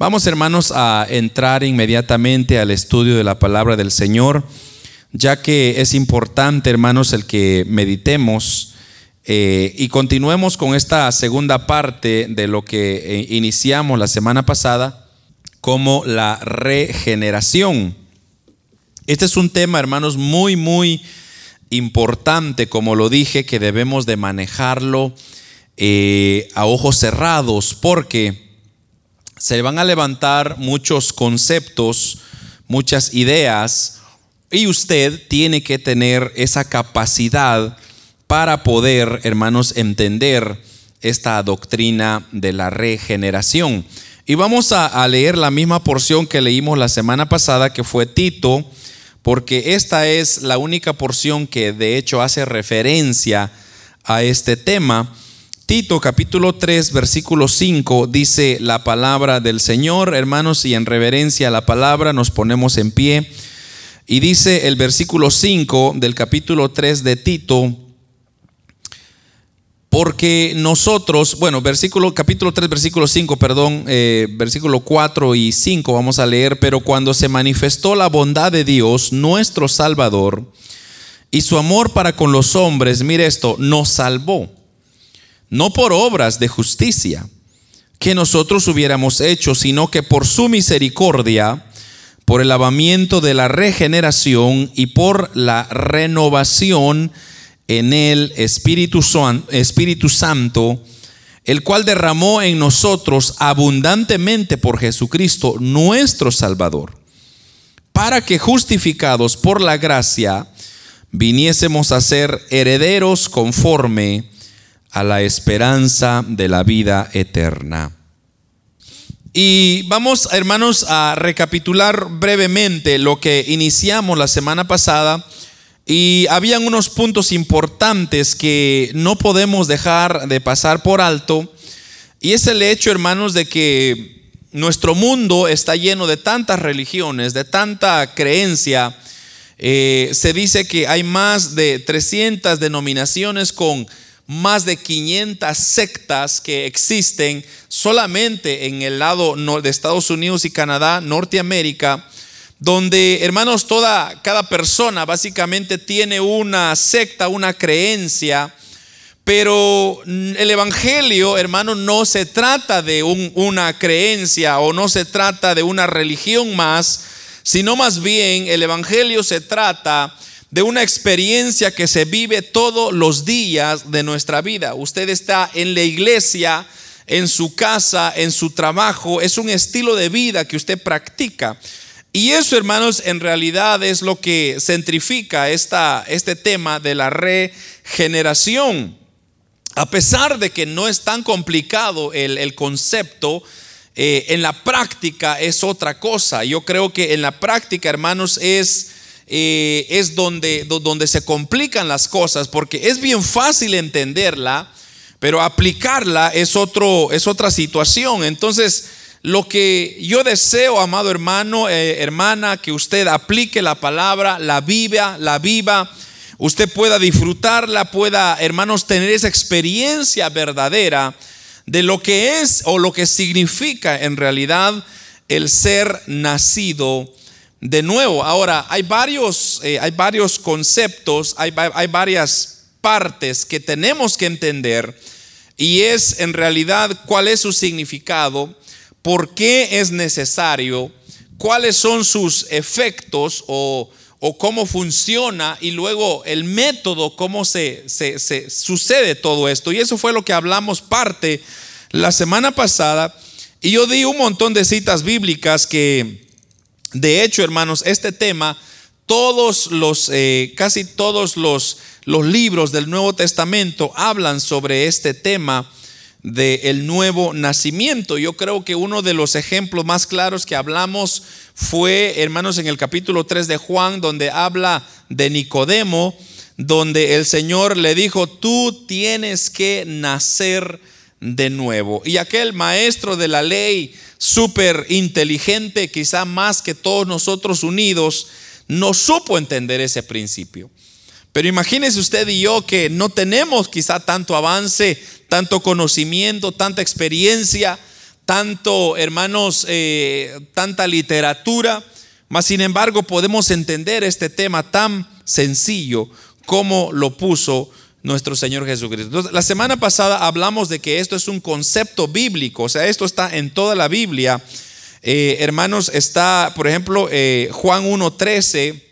Vamos hermanos a entrar inmediatamente al estudio de la palabra del Señor, ya que es importante hermanos el que meditemos eh, y continuemos con esta segunda parte de lo que eh, iniciamos la semana pasada como la regeneración. Este es un tema hermanos muy, muy importante, como lo dije, que debemos de manejarlo eh, a ojos cerrados, porque se van a levantar muchos conceptos, muchas ideas, y usted tiene que tener esa capacidad para poder, hermanos, entender esta doctrina de la regeneración. Y vamos a, a, leer la misma porción que leímos la semana pasada, que fue Tito porque esta es la única porción que de hecho hace referencia a este tema. Tito capítulo 3 versículo 5 dice la palabra del Señor, hermanos, y en reverencia a la palabra nos ponemos en pie. Y dice el versículo 5 del capítulo 3 de Tito, porque nosotros, bueno, versículo, capítulo 3, versículo 5, perdón, eh, versículo 4 y 5 vamos a leer, pero cuando se manifestó la bondad de Dios, nuestro Salvador, y su amor para con los hombres, mire esto, nos salvó, no por obras de justicia que nosotros hubiéramos hecho, sino que por su misericordia, por el lavamiento de la regeneración y por la renovación en el Espíritu, Espíritu Santo, el cual derramó en nosotros abundantemente por Jesucristo, nuestro Salvador, para que justificados por la gracia, viniésemos a ser herederos conforme a la esperanza de la vida eterna. Y vamos, hermanos, a recapitular brevemente lo que iniciamos la semana pasada y habían unos puntos importantes que no podemos dejar de pasar por alto. Y es el hecho, hermanos, de que nuestro mundo está lleno de tantas religiones, de tanta creencia. Eh, se dice que hay más de 300 denominaciones con más de 500 sectas que existen solamente en el lado de Estados Unidos y Canadá, Norteamérica donde, hermanos, toda, cada persona básicamente tiene una secta, una creencia, pero el Evangelio, hermanos, no se trata de una creencia o no se trata de una religión más, sino más bien el Evangelio se trata de una experiencia que se vive todos los días de nuestra vida. Usted está en la iglesia, en su casa, en su trabajo, es un estilo de vida que usted practica. Y eso, hermanos, en realidad es lo que centrifica esta, este tema de la regeneración. A pesar de que no es tan complicado el, concepto, eh, en la práctica es otra cosa. Yo creo que en la práctica, hermanos, es, eh, es donde, donde se complican las cosas, porque es bien fácil entenderla, pero aplicarla es, otro, es otra situación. Entonces, lo que yo deseo, amado hermano, eh, hermana, que usted aplique la palabra, la viva, la viva, usted pueda disfrutarla, pueda, hermanos, tener esa experiencia verdadera de lo que es o lo que significa en realidad el ser nacido de nuevo. Ahora, hay varios, eh, hay varios conceptos, hay, hay varias partes que tenemos que entender y es en realidad cuál es su significado por qué es necesario, cuáles son sus efectos o, cómo funciona y luego el método, cómo se, se, sucede todo esto. Y eso fue lo que hablamos parte la semana pasada. Y yo di un montón de citas bíblicas que, de hecho, hermanos, este tema, todos los, eh, casi todos los, los libros del Nuevo Testamento hablan sobre este tema del nuevo nacimiento. Yo creo que uno de los ejemplos más claros que hablamos fue, hermanos, en el capítulo 3 de Juan, donde habla de Nicodemo, donde el Señor le dijo, tú tienes que nacer de nuevo. Y aquel maestro de la ley, súper inteligente, quizá más que todos nosotros unidos, no supo entender ese principio. Pero imagínese usted y yo que no tenemos quizá tanto avance tanto conocimiento, tanta experiencia, tanto, hermanos, eh, tanta literatura, mas sin embargo podemos entender este tema tan sencillo como lo puso nuestro Señor Jesucristo. la semana pasada hablamos de que esto es un concepto bíblico, o sea, esto está en toda la Biblia. Eh, hermanos, está, por ejemplo, eh, Juan 1.13,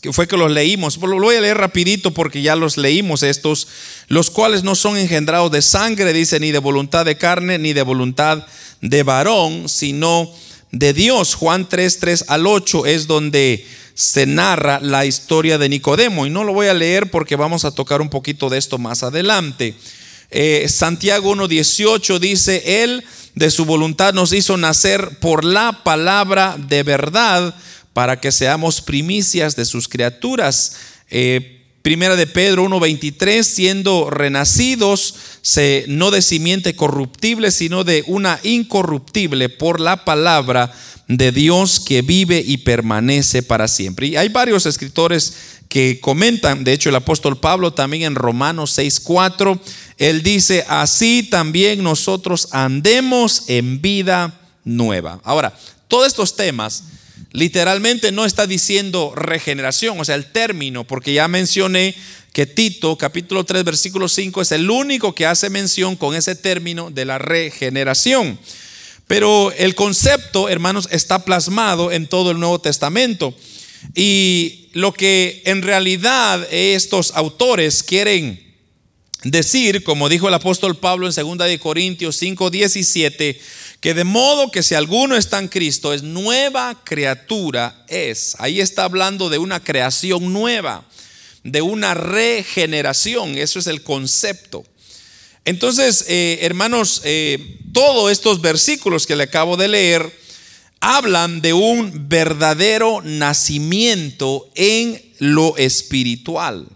que fue que los leímos. Lo voy a leer rapidito porque ya los leímos estos, los cuales no son engendrados de sangre, dice, ni de voluntad de carne, ni de voluntad de varón, sino de Dios. Juan 3, 3 al 8 es donde se narra la historia de Nicodemo. Y no lo voy a leer porque vamos a tocar un poquito de esto más adelante. Eh, Santiago 1.18 dice, Él de su voluntad nos hizo nacer por la palabra de verdad para que seamos primicias de sus criaturas. Eh, primera de Pedro 1.23, siendo renacidos, se, no de simiente corruptible, sino de una incorruptible por la palabra de Dios que vive y permanece para siempre. Y hay varios escritores que comentan, de hecho el apóstol Pablo también en Romanos 6:4, él dice, así también nosotros andemos en vida nueva. Ahora, todos estos temas literalmente no está diciendo regeneración, o sea, el término, porque ya mencioné que Tito capítulo 3 versículo 5 es el único que hace mención con ese término de la regeneración. Pero el concepto, hermanos, está plasmado en todo el Nuevo Testamento. Y lo que en realidad estos autores quieren decir, como dijo el apóstol Pablo en 2 de Corintios 5, 17, que de modo que si alguno está en Cristo es nueva criatura es. Ahí está hablando de una creación nueva, de una regeneración, eso es el concepto. Entonces, eh, hermanos, eh, todos estos versículos que le acabo de leer hablan de un verdadero nacimiento en lo espiritual.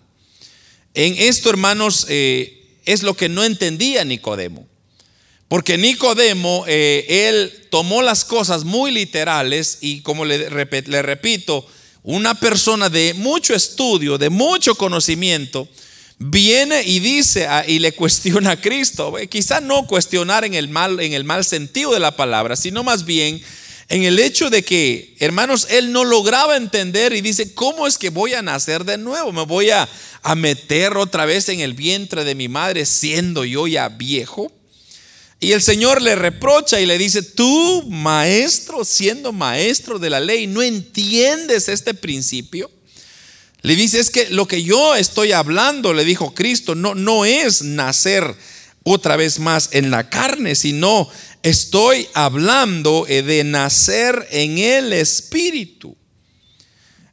En esto, hermanos, eh, es lo que no entendía Nicodemo. Porque Nicodemo, él tomó las cosas muy literales y como le, repito, una persona de mucho estudio, de mucho conocimiento, viene y dice y le cuestiona a Cristo. Quizá no cuestionar en el mal, en el mal sentido de la palabra, sino más bien en el hecho de que, hermanos, él no lograba entender y dice, ¿cómo es que voy a nacer de nuevo? Me voy a meter otra vez en el vientre de mi madre siendo yo ya viejo. Y el Señor le reprocha y le dice, tú, maestro, siendo maestro de la ley, ¿no entiendes este principio? Le dice, es que lo que yo estoy hablando, le dijo Cristo, no, no es nacer otra vez más en la carne, sino estoy hablando eh, de nacer en el Espíritu.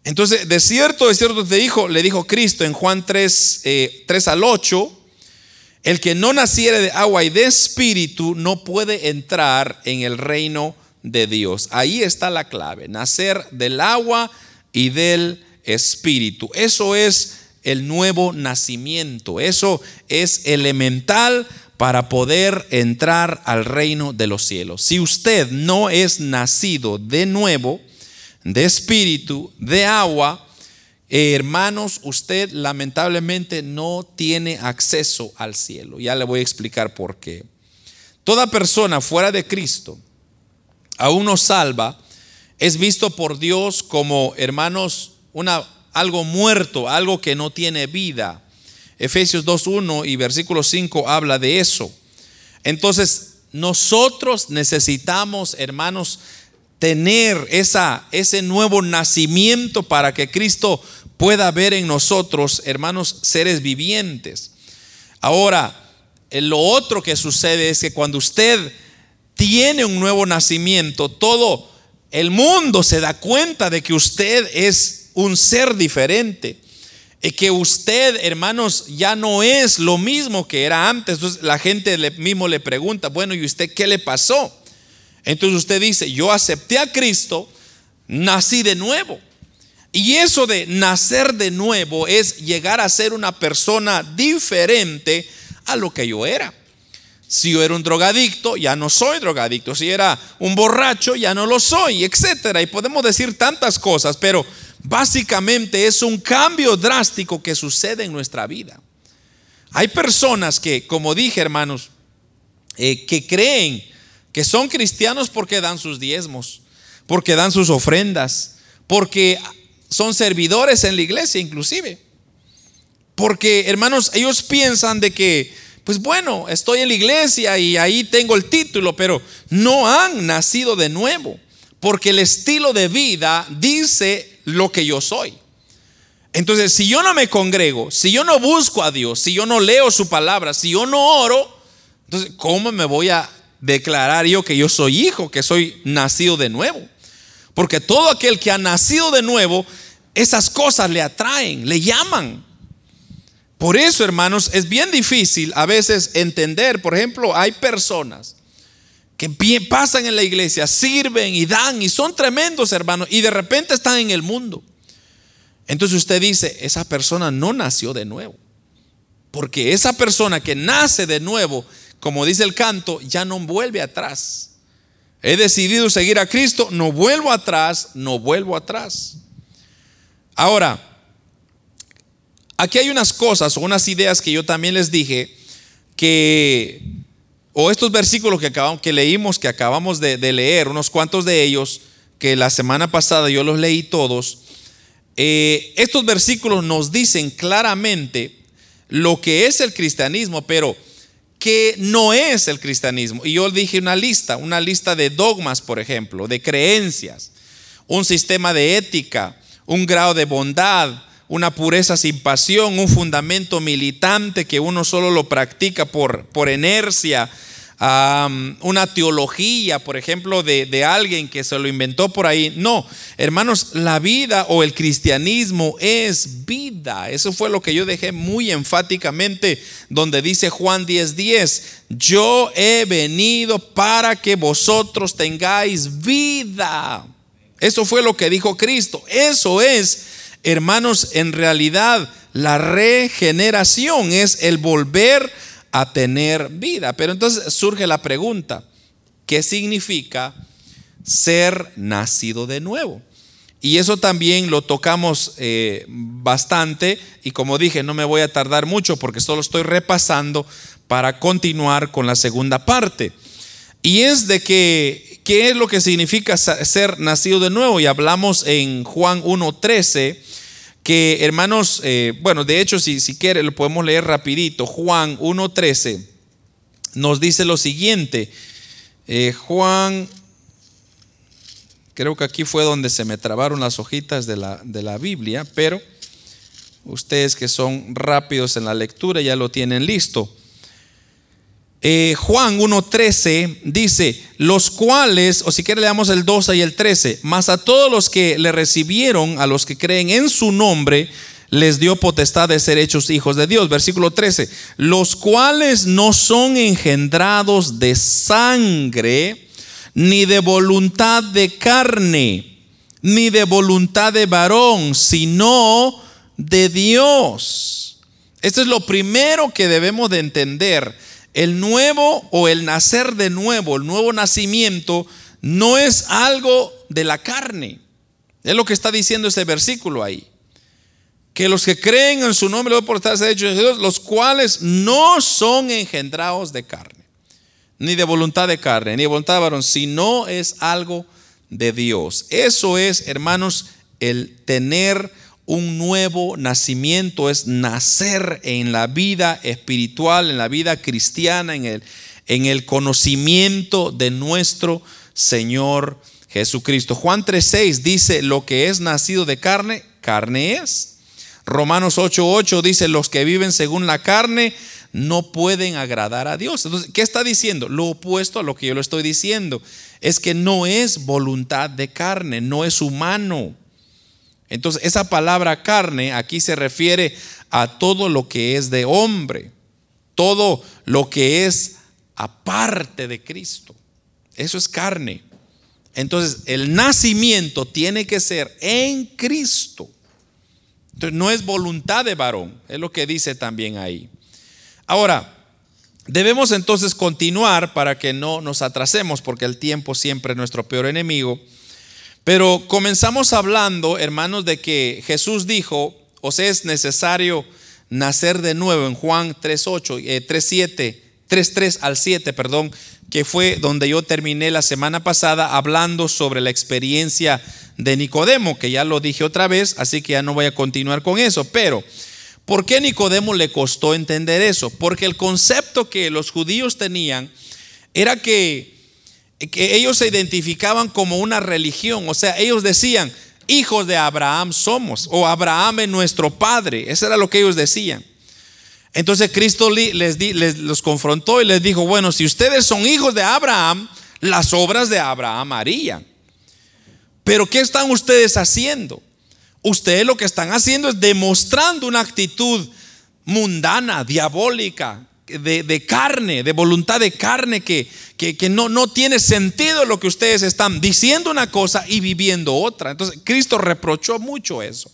Entonces, de cierto, de cierto te dijo, le dijo Cristo en Juan 3, 3 eh, al 8, el que no naciere de agua y de espíritu no puede entrar en el reino de Dios. Ahí está la clave, nacer del agua y del espíritu. Eso es el nuevo nacimiento. Eso es elemental para poder entrar al reino de los cielos. Si usted no es nacido de nuevo, de espíritu, de agua, hermanos, usted lamentablemente no tiene acceso al cielo. Ya le voy a explicar por qué. Toda persona fuera de Cristo, aún no salva, es visto por Dios como, hermanos, una, algo muerto, algo que no tiene vida. Efesios 2.1 y versículo 5 habla de eso. Entonces, nosotros necesitamos, hermanos, tener esa, ese nuevo nacimiento para que Cristo pueda ver en nosotros, hermanos, seres vivientes. Ahora, eh, lo otro que sucede es que cuando usted tiene un nuevo nacimiento, todo el mundo se da cuenta de que usted es un ser diferente. Y que usted, hermanos, ya no es lo mismo que era antes. Entonces la gente mismo le pregunta, bueno, ¿y usted qué le pasó? Entonces usted dice, yo acepté a Cristo, nací de nuevo. Y eso de nacer de nuevo es llegar a ser una persona diferente a lo que yo era. Si yo era un drogadicto, ya no soy drogadicto. Si era un borracho, ya no lo soy, etcétera. Y podemos decir tantas cosas, pero Básicamente es un cambio drástico que sucede en nuestra vida. Hay personas que, como dije hermanos, eh, que creen que son cristianos porque dan sus diezmos, porque dan sus ofrendas, porque son servidores en la iglesia inclusive. Porque, hermanos, ellos piensan de que, pues bueno, estoy en la iglesia y ahí tengo el título, pero no han nacido de nuevo, porque el estilo de vida dice lo que yo soy. Entonces, si yo no me congrego, si yo no busco a Dios, si yo no leo su palabra, si yo no oro, entonces, ¿cómo me voy a declarar yo que yo soy hijo, que soy nacido de nuevo? Porque todo aquel que ha nacido de nuevo, esas cosas le atraen, le llaman. Por eso, hermanos, es bien difícil a veces entender, por ejemplo, hay personas que pasan en la iglesia, sirven y dan y son tremendos, hermanos, y de repente están en el mundo. Entonces usted dice, esa persona no nació de nuevo. Porque esa persona que nace de nuevo, como dice el canto, ya no vuelve atrás. He decidido seguir a Cristo, no vuelvo atrás, no vuelvo atrás. Ahora, aquí hay unas cosas o unas ideas que yo también les dije que, o estos versículos que, acabamos, que leímos, que acabamos de, leer, unos cuantos de ellos, que la semana pasada yo los leí todos, eh, estos versículos nos dicen claramente lo que es el cristianismo, pero que no es el cristianismo. Y yo dije una lista, una lista de dogmas, por ejemplo, de creencias, un sistema de ética, un grado de bondad, una pureza sin pasión, un fundamento militante que uno solo lo practica por, por inercia, una teología, por ejemplo, de, de, alguien que se lo inventó por ahí. No, hermanos, la vida o el cristianismo es vida. Eso fue lo que yo dejé muy enfáticamente donde dice Juan 10:10, 10, yo he venido para que vosotros tengáis vida. Eso fue lo que dijo Cristo. Eso es, hermanos, en realidad la regeneración es el volver a tener vida. Pero entonces surge la pregunta, ¿qué significa ser nacido de nuevo? Y eso también lo tocamos eh, bastante y como dije, no me voy a tardar mucho porque solo estoy repasando para continuar con la segunda parte. Y es de que ¿Qué es lo que significa ser nacido de nuevo? Y hablamos en Juan 1.13, que hermanos, eh, bueno, de hecho, si, si quiere, lo podemos leer rapidito. Juan 1.13 nos dice lo siguiente. Eh, Juan, creo que aquí fue donde se me trabaron las hojitas de la, de la Biblia, pero ustedes que son rápidos en la lectura ya lo tienen listo. Eh, Juan 1.13 dice, los cuales, o si quiere leamos el 12 y el 13, mas a todos los que le recibieron, a los que creen en su nombre, les dio potestad de ser hechos hijos de Dios. Versículo 13, los cuales no son engendrados de sangre, ni de voluntad de carne, ni de voluntad de varón, sino de Dios. Esto es lo primero que debemos de entender el nuevo o el nacer de nuevo, el nuevo nacimiento, no es algo de la carne. Es lo que está diciendo este versículo ahí. Que los que creen en su nombre por estar hechos de Dios, los cuales no son engendrados de carne, ni de voluntad de carne, ni de voluntad de varón, sino es algo de Dios. Eso es, hermanos, el tener un nuevo nacimiento, es nacer en la vida espiritual, en la vida cristiana, en el, en el conocimiento de nuestro Señor Jesucristo. Juan 3:6 dice, lo que es nacido de carne, carne es. Romanos 8:8 dice, los que viven según la carne no pueden agradar a Dios. Entonces, ¿qué está diciendo? Lo opuesto a lo que yo lo estoy diciendo. Es que no es voluntad de carne, no es humano. Entonces, esa palabra carne aquí se refiere a todo lo que es de hombre, todo lo que es aparte de Cristo. Eso es carne. Entonces, el nacimiento tiene que ser en Cristo. Entonces, no es voluntad de varón, es lo que dice también ahí. Ahora, debemos entonces continuar para que no nos atrasemos, porque el tiempo siempre es nuestro peor enemigo. Pero comenzamos hablando, hermanos, de que Jesús dijo, os es necesario nacer de nuevo en Juan 3.8, 3.7, 3.3 al 7, perdón. que fue donde yo terminé la semana pasada hablando sobre la experiencia de Nicodemo, que ya lo dije otra vez, así que ya no voy a continuar con eso. Pero, ¿por qué Nicodemo le costó entender eso? Porque el concepto que los judíos tenían era que, que ellos se identificaban como una religión, o sea, ellos decían, hijos de Abraham somos, o Abraham es nuestro padre, eso era lo que ellos decían. Entonces Cristo les, les, los confrontó y les dijo, bueno, si ustedes son hijos de Abraham, las obras de Abraham harían. Pero ¿qué están ustedes haciendo? Ustedes lo que están haciendo es demostrando una actitud mundana, diabólica, de, carne, de voluntad de carne, que, que, no, no tiene sentido lo que ustedes están diciendo una cosa y viviendo otra. Entonces Cristo reprochó mucho eso.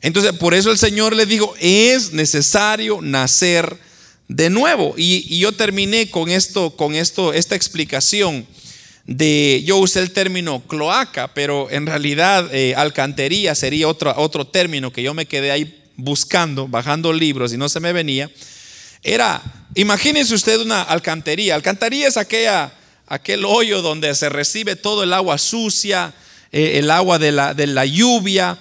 Entonces por eso el Señor le dijo, es necesario nacer de nuevo. Y, y yo terminé con esto, con esto, esta explicación de, yo usé el término cloaca, pero en realidad eh, alcantería sería otro, otro término que yo me quedé ahí buscando, bajando libros y no se me venía. Era, imagínense usted una alcantería. Alcantería es aquella, aquel hoyo donde se recibe todo el agua sucia, eh, el agua de la, de la, lluvia,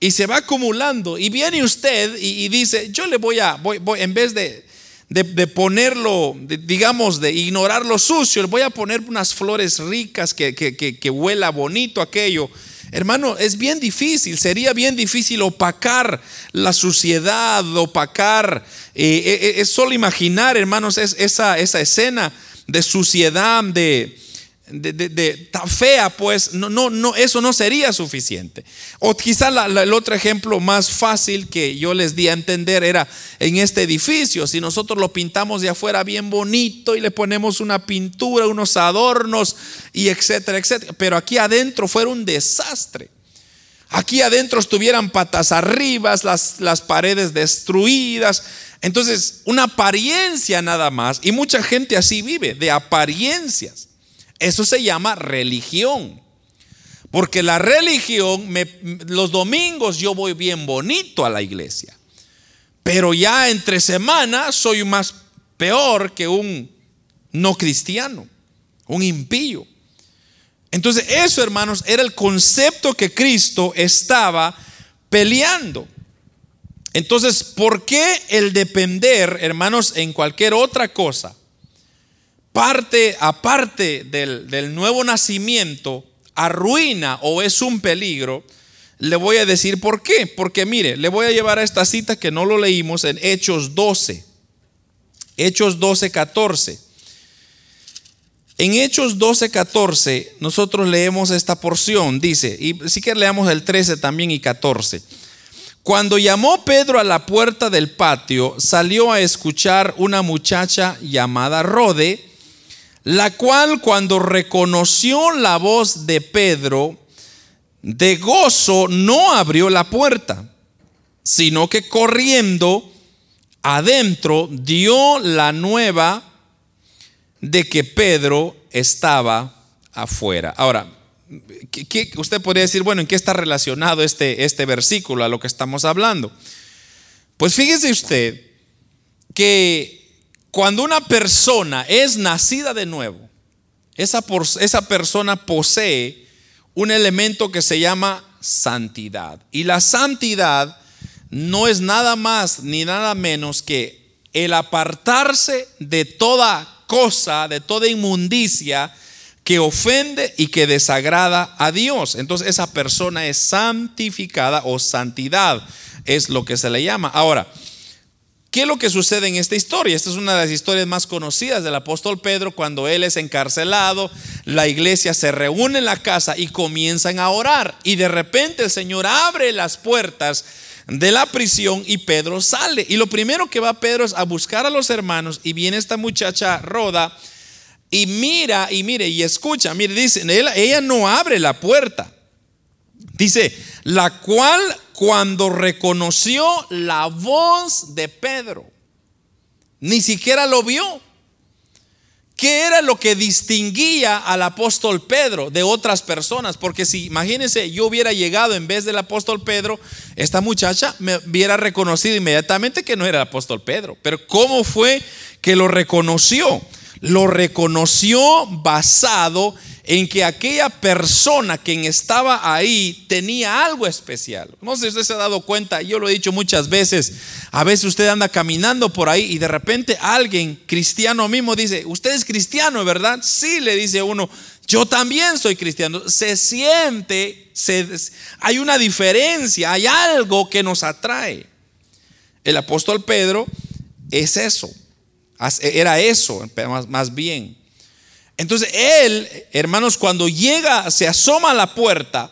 y se va acumulando. Y viene usted y, dice, yo le voy a, voy, en vez de, de, ponerlo, digamos, de ignorar lo sucio, le voy a poner unas flores ricas que, que, huela bonito aquello. Hermano, es bien difícil, sería bien difícil opacar la suciedad, opacar, eh, eh, eh, es solo imaginar, hermanos, es, esa, esa escena de suciedad, de, de, de, tan fea, pues no, no, no, eso no sería suficiente. O quizá el otro ejemplo más fácil que yo les di a entender era en este edificio. Si nosotros lo pintamos de afuera bien bonito y le ponemos una pintura, unos adornos y etcétera, etcétera. Pero aquí adentro fuera un desastre. Aquí adentro estuvieran patas arriba, las, las paredes destruidas. Entonces, una apariencia nada más. Y mucha gente así vive, de apariencias. Eso se llama religión. Porque la religión, los domingos yo voy bien bonito a la iglesia. Pero ya entre semanas soy más peor que un no cristiano, un impío. Entonces eso, hermanos, era el concepto que Cristo estaba peleando. Entonces, ¿por qué el depender, hermanos, en cualquier otra cosa? Parte, aparte del, nuevo nacimiento, arruina o es un peligro, le voy a decir por qué. Porque mire, le voy a llevar a esta cita que no lo leímos en Hechos 12. Hechos 12, 14. En Hechos 12, 14, nosotros leemos esta porción, dice, y si que leamos el 13 también y 14. Cuando llamó Pedro a la puerta del patio, salió a escuchar una muchacha llamada Rode, la cual cuando reconoció la voz de Pedro, de gozo no abrió la puerta, sino que corriendo adentro dio la nueva de que Pedro estaba afuera. Ahora, usted podría decir, bueno, ¿en qué está relacionado este, este versículo a lo que estamos hablando? Pues fíjese usted que cuando una persona es nacida de nuevo, esa, esa persona posee un elemento que se llama santidad. Y la santidad no es nada más ni nada menos que el apartarse de toda cosa, de toda inmundicia que ofende y que desagrada a Dios. Entonces esa persona es santificada o santidad, es lo que se le llama. Ahora, ¿Qué es lo que sucede en esta historia? Esta es una de las historias más conocidas del apóstol Pedro cuando él es encarcelado, la iglesia se reúne en la casa y comienzan a orar y de repente el Señor abre las puertas de la prisión y Pedro sale. Y lo primero que va Pedro es a buscar a los hermanos y viene esta muchacha Roda y mira y mire y escucha, mire, dice, ella no abre la puerta. Dice, la cual cuando reconoció la voz de Pedro, ni siquiera lo vio. ¿Qué era lo que distinguía al apóstol Pedro de otras personas? Porque si, imagínense, yo hubiera llegado en vez del apóstol Pedro, esta muchacha me hubiera reconocido inmediatamente que no era el apóstol Pedro. Pero ¿cómo fue que lo reconoció? lo reconoció basado en que aquella persona quien estaba ahí tenía algo especial. No sé si usted se ha dado cuenta, yo lo he dicho muchas veces, a veces usted anda caminando por ahí y de repente alguien cristiano mismo dice, usted es cristiano, ¿verdad? Sí, le dice uno, yo también soy cristiano. Se siente, hay una diferencia, hay algo que nos atrae. El apóstol Pedro es eso, era eso, más bien. Entonces él, hermanos, cuando llega, se asoma a la puerta,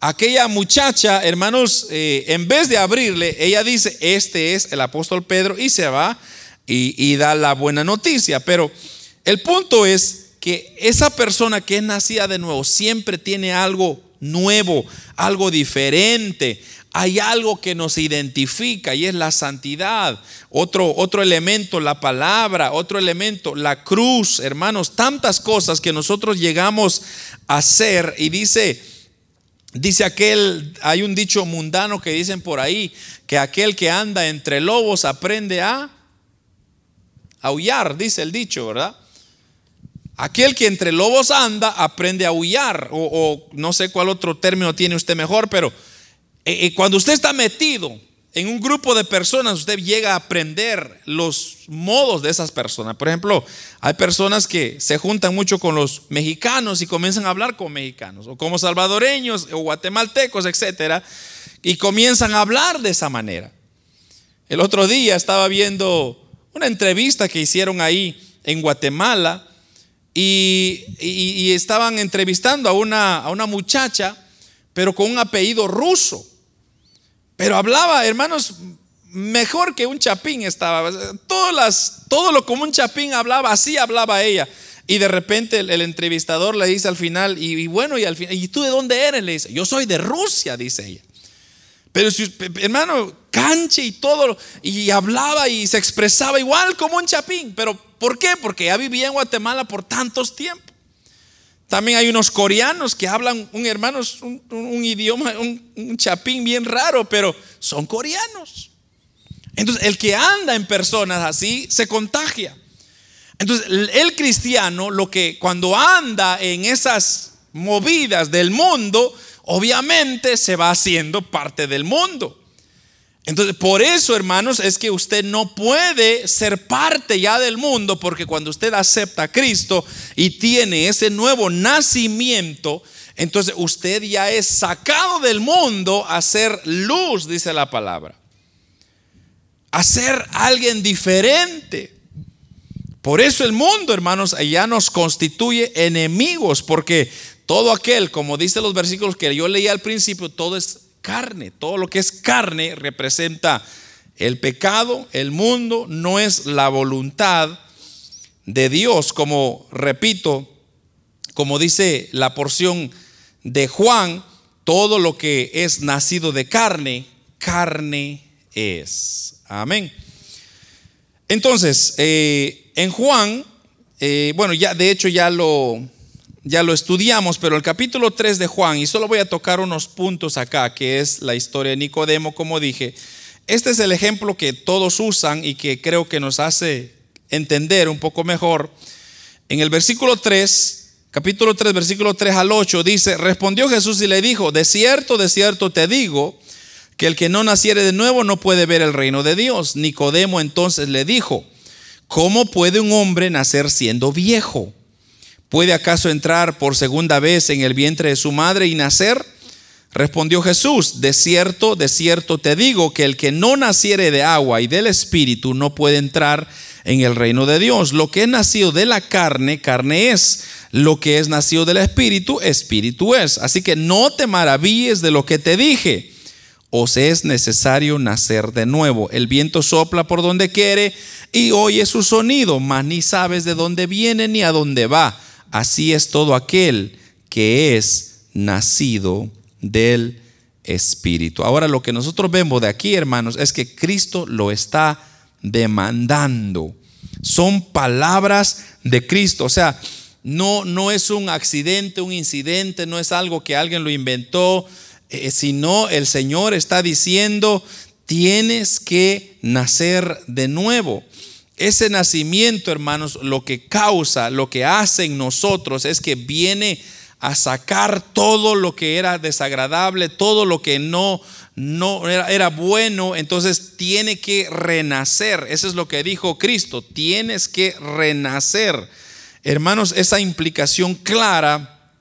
aquella muchacha, hermanos, eh, en vez de abrirle, ella dice, este es el apóstol Pedro y se va y, y da la buena noticia. Pero el punto es que esa persona que es nacida de nuevo siempre tiene algo nuevo, algo diferente. Hay algo que nos identifica y es la santidad. Otro, otro elemento, la palabra. Otro elemento, la cruz. Hermanos, tantas cosas que nosotros llegamos a hacer. Y dice, dice aquel, hay un dicho mundano que dicen por ahí, que aquel que anda entre lobos aprende a aullar, dice el dicho, ¿verdad? Aquel que entre lobos anda aprende a aullar, o, no sé cuál otro término tiene usted mejor, pero eh, eh, cuando usted está metido en un grupo de personas, usted llega a aprender los modos de esas personas. Por ejemplo, hay personas que se juntan mucho con los mexicanos y comienzan a hablar con mexicanos, o como salvadoreños o guatemaltecos, etcétera, y comienzan a hablar de esa manera. El otro día estaba viendo una entrevista que hicieron ahí en Guatemala y, estaban entrevistando a una, a una muchacha, pero con un apellido ruso. Pero hablaba, hermanos, mejor que un chapín estaba. Todas las, todo lo como un chapín hablaba, así hablaba ella. Y de repente el, entrevistador le dice al final, y, bueno, y al final, ¿y tú de dónde eres? Le dice, yo soy de Rusia, dice ella. Pero si, hermano, canche y todo, y hablaba y se expresaba igual como un chapín, pero ¿Por qué? Porque ya vivía en Guatemala por tantos tiempos. También hay unos coreanos que hablan un hermano, un, idioma, un, chapín bien raro, pero son coreanos. Entonces, el que anda en personas así se contagia. Entonces, el cristiano, lo que cuando anda en esas movidas del mundo, obviamente se va haciendo parte del mundo. Entonces, por eso, hermanos, es que usted no puede ser parte ya del mundo, porque cuando usted acepta a Cristo y tiene ese nuevo nacimiento, entonces usted ya es sacado del mundo a ser luz, dice la palabra. A ser alguien diferente. Por eso el mundo, hermanos, ya nos constituye enemigos, porque todo aquel, como dice los versículos que yo leí al principio, todo es carne. Todo lo que es carne representa el pecado, el mundo, no es la voluntad de Dios, como repito, como dice la porción de Juan, todo lo que es nacido de carne, carne es. Amén. Entonces, eh, en Juan, eh, bueno, ya de hecho ya lo, ya lo estudiamos, pero el capítulo 3 de Juan, y solo voy a tocar unos puntos acá, que es la historia de Nicodemo, como dije. Este es el ejemplo que todos usan y que creo que nos hace entender un poco mejor. En el versículo 3, capítulo 3, versículo 3 al 8, dice, respondió Jesús y le dijo, de cierto, de cierto te digo, que el que no naciere de nuevo no puede ver el reino de Dios. Nicodemo entonces le dijo, ¿cómo puede un hombre nacer siendo viejo? ¿Puede acaso entrar por segunda vez en el vientre de su madre y nacer? Respondió Jesús, de cierto, de cierto te digo que el que no naciere de agua y del espíritu no puede entrar en el reino de Dios. Lo que es nacido de la carne, carne es. Lo que es nacido del espíritu, espíritu es. Así que no te maravilles de lo que te dije. Os es necesario nacer de nuevo. El viento sopla por donde quiere y oye su sonido, mas ni sabes de dónde viene ni a dónde va Así es todo aquel que es nacido del Espíritu. Ahora lo que nosotros vemos de aquí, hermanos, es que Cristo lo está demandando. Son palabras de Cristo. O sea, no, no es un accidente, un incidente, no es algo que alguien lo inventó, eh, sino el Señor está diciendo, tienes que nacer de nuevo. Ese nacimiento, hermanos, lo que causa, lo que hace en nosotros es que viene a sacar todo lo que era desagradable, todo lo que no, no era, era, bueno, entonces tiene que renacer. Eso es lo que dijo Cristo, tienes que renacer. Hermanos, esa implicación clara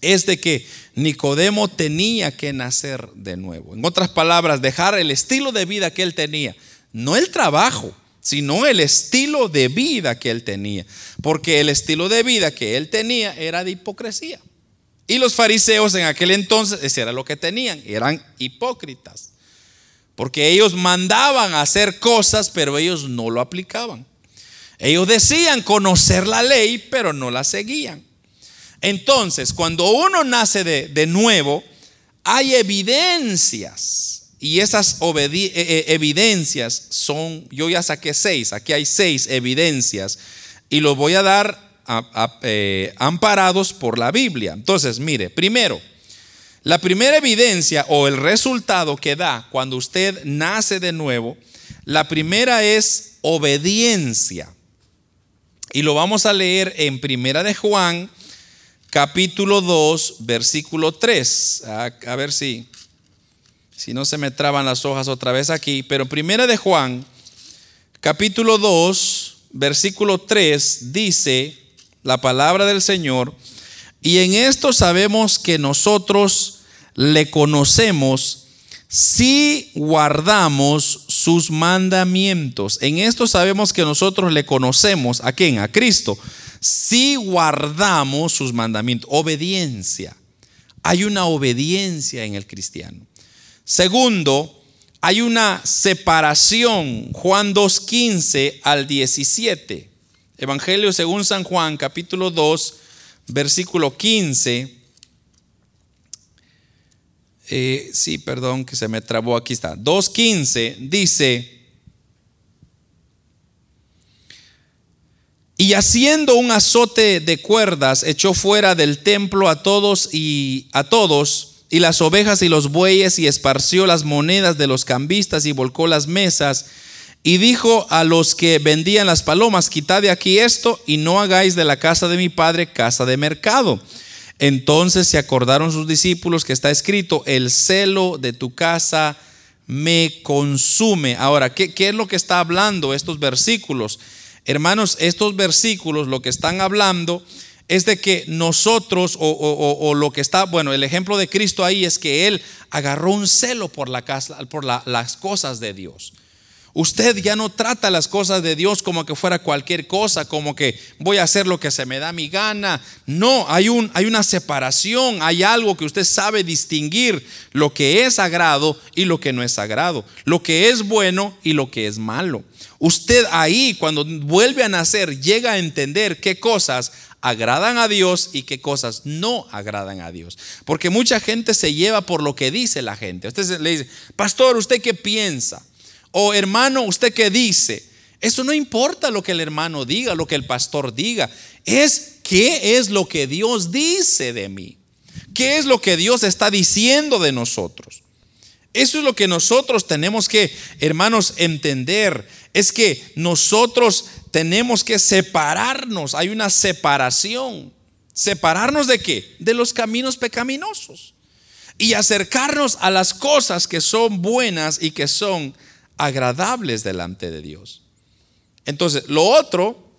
es de que Nicodemo tenía que nacer de nuevo. En otras palabras, dejar el estilo de vida que él tenía, no el trabajo, sino el estilo de vida que él tenía. Porque el estilo de vida que él tenía era de hipocresía. Y los fariseos en aquel entonces, ese era lo que tenían, eran hipócritas. Porque ellos mandaban hacer cosas, pero ellos no lo aplicaban. Ellos decían conocer la ley, pero no la seguían. Entonces, cuando uno nace de, de nuevo, hay evidencias y esas eh, eh, evidencias son, yo ya saqué seis, aquí hay seis evidencias y los voy a dar eh, amparados por la Biblia. Entonces, mire, primero, la primera evidencia o el resultado que da cuando usted nace de nuevo, la primera es obediencia. Y lo vamos a leer en Primera de Juan, capítulo 2, versículo 3. a ver si si no se me traban las hojas otra vez aquí, pero primera de Juan, capítulo 2, versículo 3, dice la palabra del Señor, y en esto sabemos que nosotros le conocemos si guardamos sus mandamientos. En esto sabemos que nosotros le conocemos a quién? A Cristo. Si guardamos sus mandamientos. Obediencia. Hay una obediencia en el cristiano. Segundo, hay una separación, Juan 2.15 al 17. Evangelio según San Juan, capítulo 2, versículo 15. Eh, sí, perdón, que se me trabó, aquí está. 2.15 dice, y haciendo un azote de cuerdas, echó fuera del templo a todos y a todos y las ovejas y los bueyes y esparció las monedas de los cambistas y volcó las mesas y dijo a los que vendían las palomas, quitad de aquí esto y no hagáis de la casa de mi padre casa de mercado. Entonces se acordaron sus discípulos que está escrito, el celo de tu casa me consume. Ahora, ¿qué, qué es lo que está hablando estos versículos? Hermanos, estos versículos lo que están hablando es de que nosotros, o, lo que está, bueno, el ejemplo de Cristo ahí es que Él agarró un celo por, la casa, por las cosas de Dios. Usted ya no trata las cosas de Dios como que fuera cualquier cosa, como que voy a hacer lo que se me da mi gana. No, hay, un, hay una separación, hay algo que usted sabe distinguir lo que es sagrado y lo que no es sagrado, lo que es bueno y lo que es malo. Usted ahí, cuando vuelve a nacer, llega a entender qué cosas agradan a Dios y qué cosas no agradan a Dios. Porque mucha gente se lleva por lo que dice la gente. Usted le dice, pastor, ¿usted qué piensa? O hermano, ¿usted qué dice? Eso no importa lo que el hermano diga, lo que el pastor diga. Es qué es lo que Dios dice de mí. ¿Qué es lo que Dios está diciendo de nosotros? Eso es lo que nosotros tenemos que, hermanos, entender. Es que nosotros tenemos que separarnos. Hay una separación. ¿Separarnos de qué? De los caminos pecaminosos. Y acercarnos a las cosas que son buenas y que son agradables delante de Dios. Entonces, lo otro,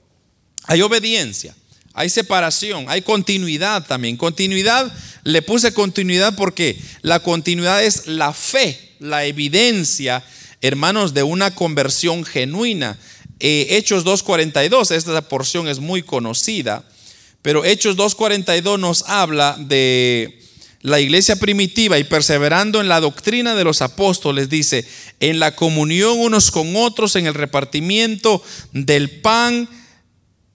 hay obediencia, hay separación, hay continuidad también. Continuidad, le puse continuidad porque la continuidad es la fe, la evidencia, hermanos, de una conversión genuina. Eh, Hechos 2.42, esta porción es muy conocida, pero Hechos 2.42 nos habla de la iglesia primitiva y perseverando en la doctrina de los apóstoles, dice, en la comunión unos con otros, en el repartimiento del pan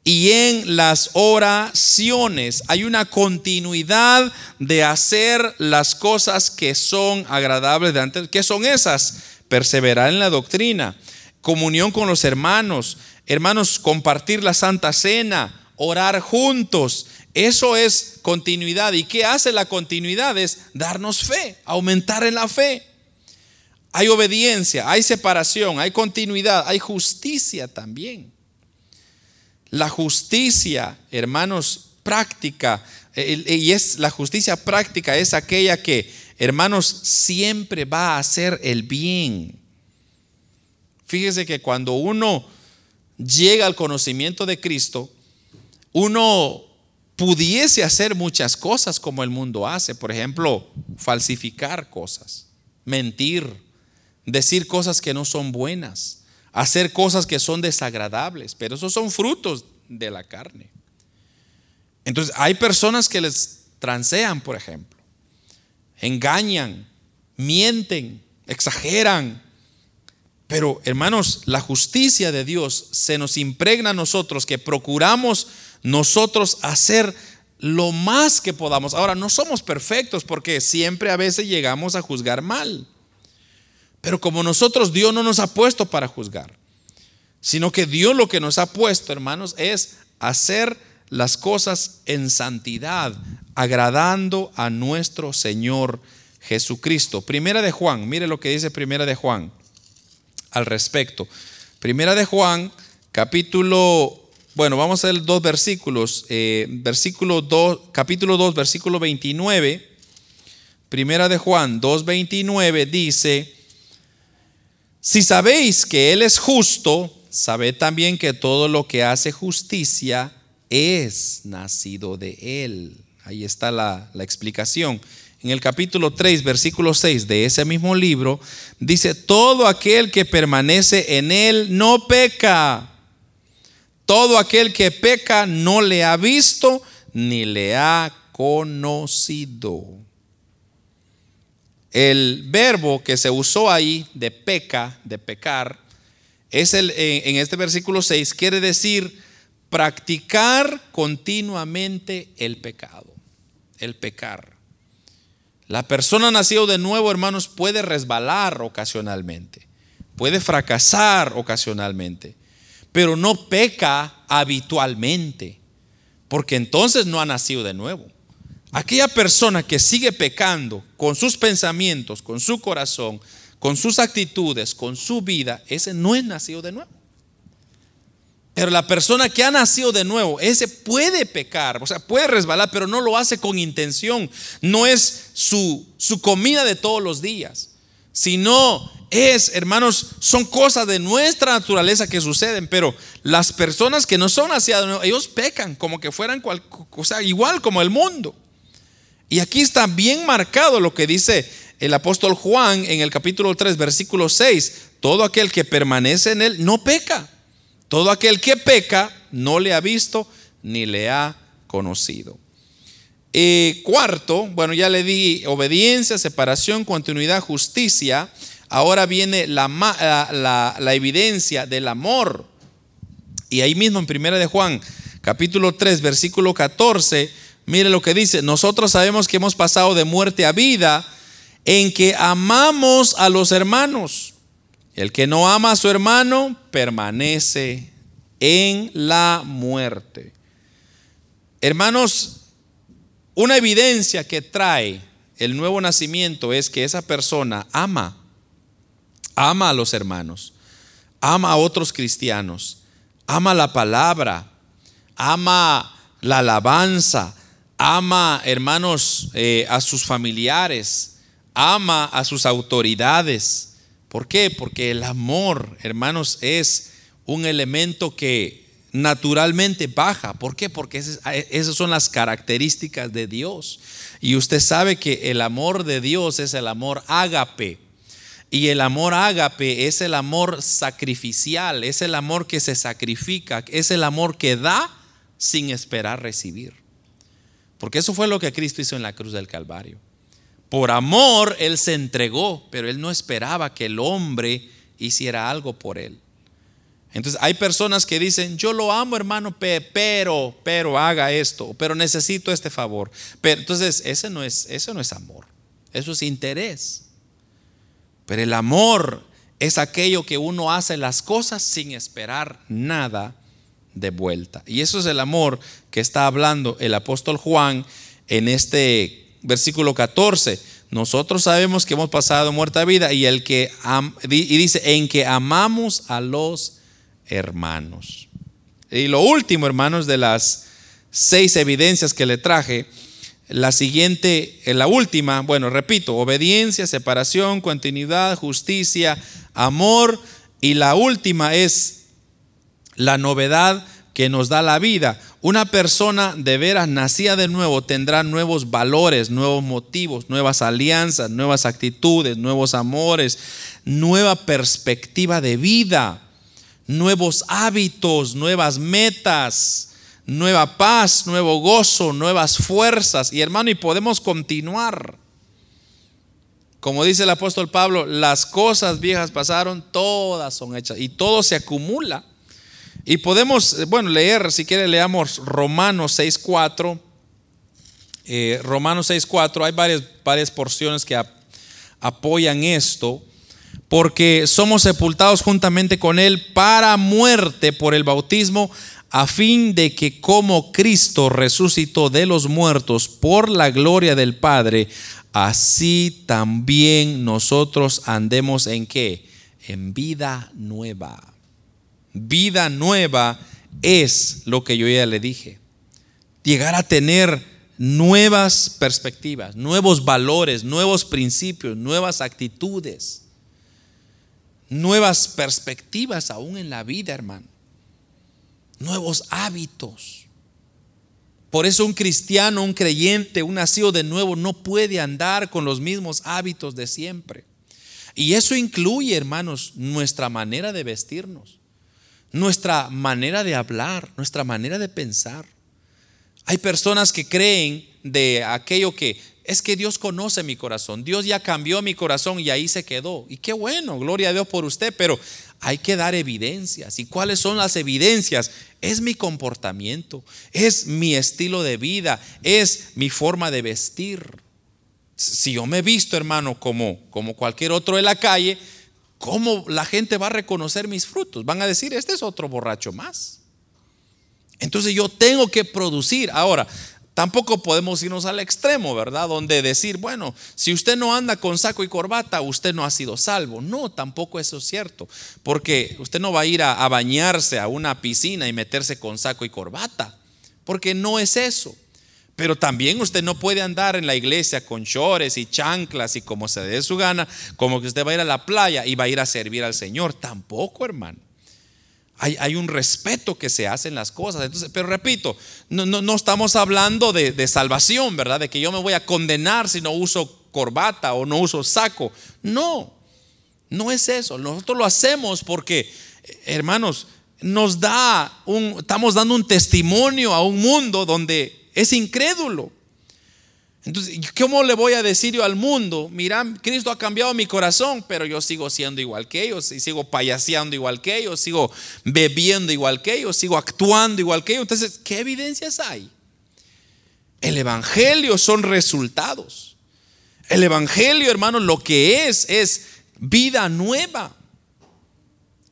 y en las oraciones. Hay una continuidad de hacer las cosas que son agradables delante. ¿Qué son esas? Perseverar en la doctrina comunión con los hermanos, hermanos, compartir la Santa Cena, orar juntos. Eso es continuidad. ¿Y qué hace la continuidad? Es darnos fe, aumentar en la fe. hay obediencia, hay separación, hay continuidad, hay justicia también. La justicia, hermanos, práctica, y es la justicia práctica es aquella que, hermanos, siempre va a hacer el bien. Fíjese que cuando uno llega al conocimiento de Cristo, uno pudiese hacer muchas cosas como el mundo hace, por ejemplo, falsificar cosas, mentir, decir cosas que no son buenas, hacer cosas que son desagradables, pero esos son frutos de la carne. Entonces, hay personas que les transean, por ejemplo, engañan, mienten, exageran. Pero, hermanos, la justicia de Dios se nos impregna a nosotros que procuramos nosotros hacer lo más que podamos. Ahora, no somos perfectos porque siempre a veces llegamos a juzgar mal. Pero como nosotros Dios no nos ha puesto para juzgar, sino que Dios lo que nos ha puesto, hermanos, es hacer las cosas en santidad, agradando a nuestro Señor Jesucristo. Primera de Juan, mire lo que dice Primera de Juan al respecto. Primera de Juan, capítulo, bueno, vamos a ver dos versículos. Eh, versículo 2, capítulo 2, versículo 29. Primera de Juan 2.29 dice, si sabéis que Él es justo, sabed también que todo lo que hace justicia es nacido de Él. Ahí está la, explicación. En el capítulo 3, versículo 6 de ese mismo libro, dice, todo aquel que permanece en Él no peca. Todo aquel que peca no le ha visto ni le ha conocido. El verbo que se usó ahí de peca, de pecar, es el, en este versículo 6, quiere decir practicar continuamente el pecado, el pecar. La persona nacido de nuevo, hermanos, puede resbalar ocasionalmente, puede fracasar ocasionalmente, pero no peca habitualmente, porque entonces no ha nacido de nuevo. Aquella persona que sigue pecando con sus pensamientos, con su corazón, con sus actitudes, con su vida, ese no es nacido de nuevo. Pero la persona que ha nacido de nuevo, ese puede pecar, o sea, puede resbalar, pero no lo hace con intención. No es su, su comida de todos los días, sino es, hermanos, son cosas de nuestra naturaleza que suceden, pero las personas que no son nacidas de nuevo, ellos pecan como que fueran cual, o sea, igual como el mundo. Y aquí está bien marcado lo que dice el apóstol Juan en el capítulo 3, versículo 6. Todo aquel que permanece en él no peca. Todo aquel que peca no le ha visto ni le ha conocido. Eh, cuarto, bueno, ya le di obediencia, separación, continuidad, justicia. Ahora viene la, evidencia del amor. Y ahí mismo en Primera de Juan, capítulo 3, versículo 14, mire lo que dice, nosotros sabemos que hemos pasado de muerte a vida en que amamos a los hermanos. El que no ama a su hermano permanece en la muerte. Hermanos, una evidencia que trae el nuevo nacimiento es que esa persona ama, ama a los hermanos, ama a otros cristianos, ama la palabra, ama la alabanza, ama, hermanos, eh, a sus familiares, ama a sus autoridades ¿Por qué? Porque el amor, hermanos, es un elemento que naturalmente baja. ¿Por qué? Porque esas son las características de Dios. Y usted sabe que el amor de Dios es el amor ágape. Y el amor ágape es el amor sacrificial, es el amor que se sacrifica, es el amor que da sin esperar recibir. Porque eso fue lo que Cristo hizo en la cruz del Calvario. Por amor Él se entregó, pero Él no esperaba que el hombre hiciera algo por Él. Entonces hay personas que dicen, yo lo amo hermano, pero, pero haga esto, pero necesito este favor. Pero entonces ese no es, eso no es amor, eso es interés. Pero el amor es aquello que uno hace las cosas sin esperar nada de vuelta. Y eso es el amor que está hablando el apóstol Juan en este versículo 14, nosotros sabemos que hemos pasado muerta vida y el que y dice en que amamos a los hermanos. Y lo último, hermanos, de las seis evidencias que le traje, la siguiente, eh, la última, bueno, repito, obediencia, separación, continuidad, justicia, amor y la última es la novedad que nos da la vida. Una persona de veras nacida de nuevo tendrá nuevos valores, nuevos motivos, nuevas alianzas, nuevas actitudes, nuevos amores, nueva perspectiva de vida, nuevos hábitos, nuevas metas, nueva paz, nuevo gozo, nuevas fuerzas. Y hermano, y podemos continuar. Como dice el apóstol Pablo, las cosas viejas pasaron, todas son hechas y todo se acumula. Y podemos, eh, bueno, leer, si quiere, leamos Romanos 6.4. Eh, Romanos 6.4, hay varias, varias porciones que apoyan esto, porque somos sepultados juntamente con Él para muerte por el bautismo, a fin de que como Cristo resucitó de los muertos por la gloria del Padre, así también nosotros andemos en qué? En vida nueva. Vida nueva es lo que yo ya le dije. Llegar a tener nuevas perspectivas, nuevos valores, nuevos principios, nuevas actitudes, nuevas perspectivas aún en la vida, hermano. Nuevos hábitos. Por eso un cristiano, un creyente, un nacido de nuevo no puede andar con los mismos hábitos de siempre. Y eso incluye, hermanos, nuestra manera de vestirnos nuestra manera de hablar, nuestra manera de pensar. Hay personas que creen de aquello que es que Dios conoce mi corazón, Dios ya cambió mi corazón y ahí se quedó. Y qué bueno, gloria a Dios por usted, pero hay que dar evidencias. ¿Y cuáles son las evidencias? Es mi comportamiento, es mi estilo de vida, es mi forma de vestir. Si yo me he visto, hermano, como, como cualquier otro en la calle, ¿cómo la gente va a reconocer mis frutos? Van a decir, este es otro borracho más. Entonces yo tengo que producir. Ahora, tampoco podemos irnos al extremo, ¿verdad? Donde decir, bueno, si usted no anda con saco y corbata, usted no ha sido salvo. No, tampoco eso es cierto. Porque usted no va a ir a, a bañarse a una piscina y meterse con saco y corbata. Porque no es eso. Pero también usted no puede andar en la iglesia con chores y chanclas y como se dé su gana, como que usted va a ir a la playa y va a ir a servir al Señor. Tampoco, hermano. Hay, un respeto que se hace en las cosas. Pero repito, no, no, estamos hablando de, de, salvación, ¿verdad? De que yo me voy a condenar si no uso corbata o no uso saco. No, no es eso. Nosotros lo hacemos porque, hermanos, nos da un, estamos dando un testimonio a un mundo donde es incrédulo. Entonces, ¿cómo le voy a decir yo al mundo? Mira, Cristo ha cambiado mi corazón, pero yo sigo siendo igual que ellos, y sigo payaseando igual que ellos, sigo bebiendo igual que ellos, sigo actuando igual que ellos. Entonces, ¿qué evidencias hay? El Evangelio son resultados. El Evangelio, hermano, lo que es, es vida nueva.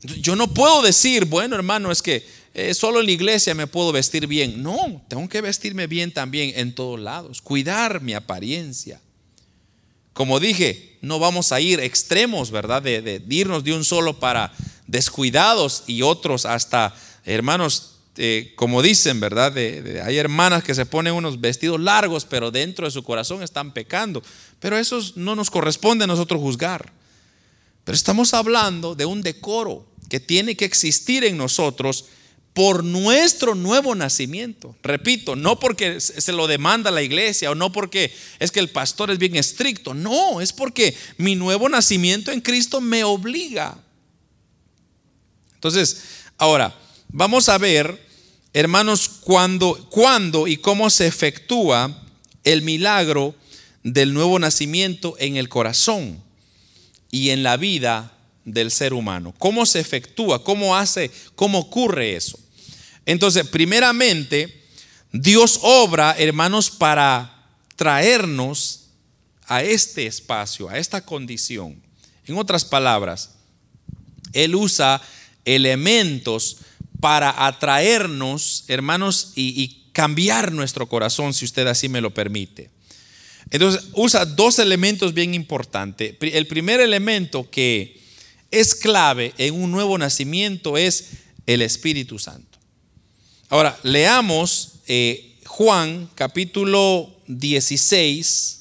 Yo no puedo decir, bueno, hermano, es que eh, solo en la iglesia me puedo vestir bien. No, tengo que vestirme bien también en todos lados, cuidar mi apariencia. Como dije, no vamos a ir extremos, ¿verdad? De, irnos de un solo para descuidados y otros hasta, hermanos, eh, como dicen, ¿verdad? hay hermanas que se ponen unos vestidos largos, pero dentro de su corazón están pecando. Pero eso no nos corresponde a nosotros juzgar. Pero estamos hablando de un decoro que tiene que existir en nosotros por nuestro nuevo nacimiento. Repito, no porque se lo demanda la iglesia o no porque es que el pastor es bien estricto, no, es porque mi nuevo nacimiento en Cristo me obliga. Entonces, ahora, vamos a ver, hermanos, cuándo, cuándo y cómo se efectúa el milagro del nuevo nacimiento en el corazón y en la vida del ser humano. ¿Cómo se efectúa? ¿Cómo hace? ¿Cómo ocurre eso? Entonces, primeramente, Dios obra, hermanos, para traernos a este espacio, a esta condición. En otras palabras, Él usa elementos para atraernos, hermanos, y, cambiar nuestro corazón, si usted así me lo permite. Entonces usa dos elementos bien importantes. El primer elemento que es clave en un nuevo nacimiento es el Espíritu Santo. Ahora, leamos eh, Juan capítulo 16.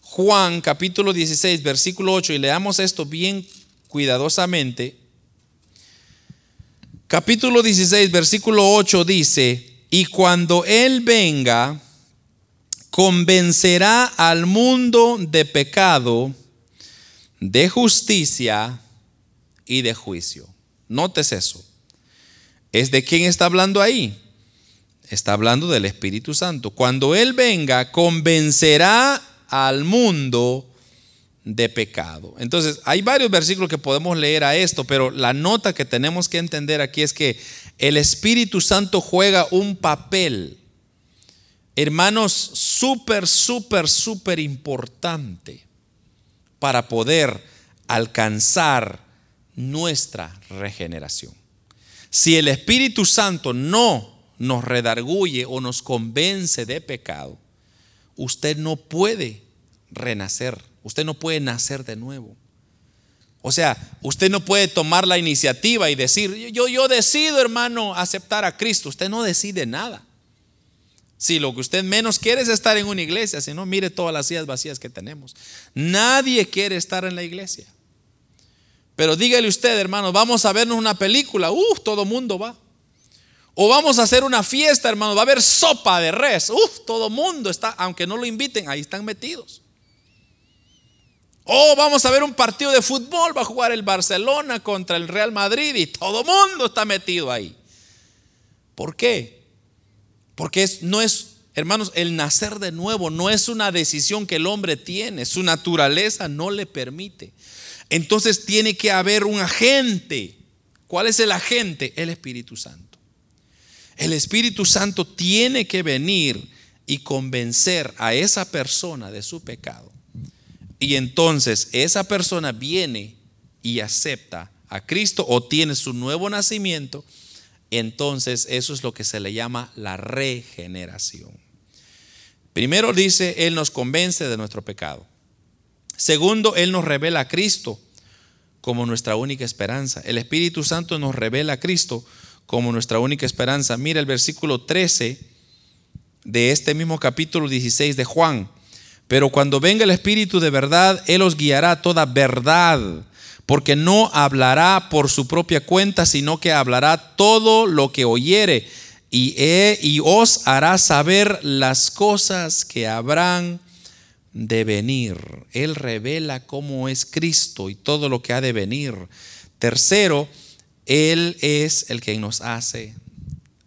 Juan capítulo 16, versículo 8, y leamos esto bien cuidadosamente. Capítulo 16, versículo 8 dice, y cuando Él venga, convencerá al mundo de pecado, de justicia y de juicio. Notes eso. ¿Es de quién está hablando ahí? Está hablando del Espíritu Santo. Cuando Él venga, convencerá al mundo de pecado. Entonces, hay varios versículos que podemos leer a esto, pero la nota que tenemos que entender aquí es que el Espíritu Santo juega un papel hermanos, súper, súper, súper importante para poder alcanzar nuestra regeneración. Si el Espíritu Santo no nos redarguye o nos convence de pecado, usted no puede renacer, usted no puede nacer de nuevo. O sea, usted no puede tomar la iniciativa y decir, yo, yo decido, hermano, aceptar a Cristo. Usted no decide nada. Si lo que usted menos quiere es estar en una iglesia, si no, mire todas las sillas vacías que tenemos. Nadie quiere estar en la iglesia. Pero dígale usted, hermano, vamos a vernos una película. Uf, todo mundo va. O vamos a hacer una fiesta, hermano. Va a haber sopa de res. Uf, todo mundo está, aunque no lo inviten, ahí están metidos. O vamos a ver un partido de fútbol. Va a jugar el Barcelona contra el Real Madrid y todo mundo está metido ahí. ¿Por qué? Porque no es, hermanos, el nacer de nuevo no es una decisión que el hombre tiene, su naturaleza no le permite. Entonces tiene que haber un agente. ¿Cuál es el agente? El Espíritu Santo. El Espíritu Santo tiene que venir y convencer a esa persona de su pecado. Y entonces esa persona viene y acepta a Cristo o tiene su nuevo nacimiento entonces eso es lo que se le llama la regeneración. Primero dice, Él nos convence de nuestro pecado. Segundo, Él nos revela a Cristo como nuestra única esperanza. El Espíritu Santo nos revela a Cristo como nuestra única esperanza. Mira el versículo 13 de este mismo capítulo 16 de Juan. Pero cuando venga el Espíritu de verdad, Él os guiará toda verdad porque no hablará por su propia cuenta, sino que hablará todo lo que oyere y, os hará saber las cosas que habrán de venir. Él revela cómo es Cristo y todo lo que ha de venir. Tercero, Él es el que nos hace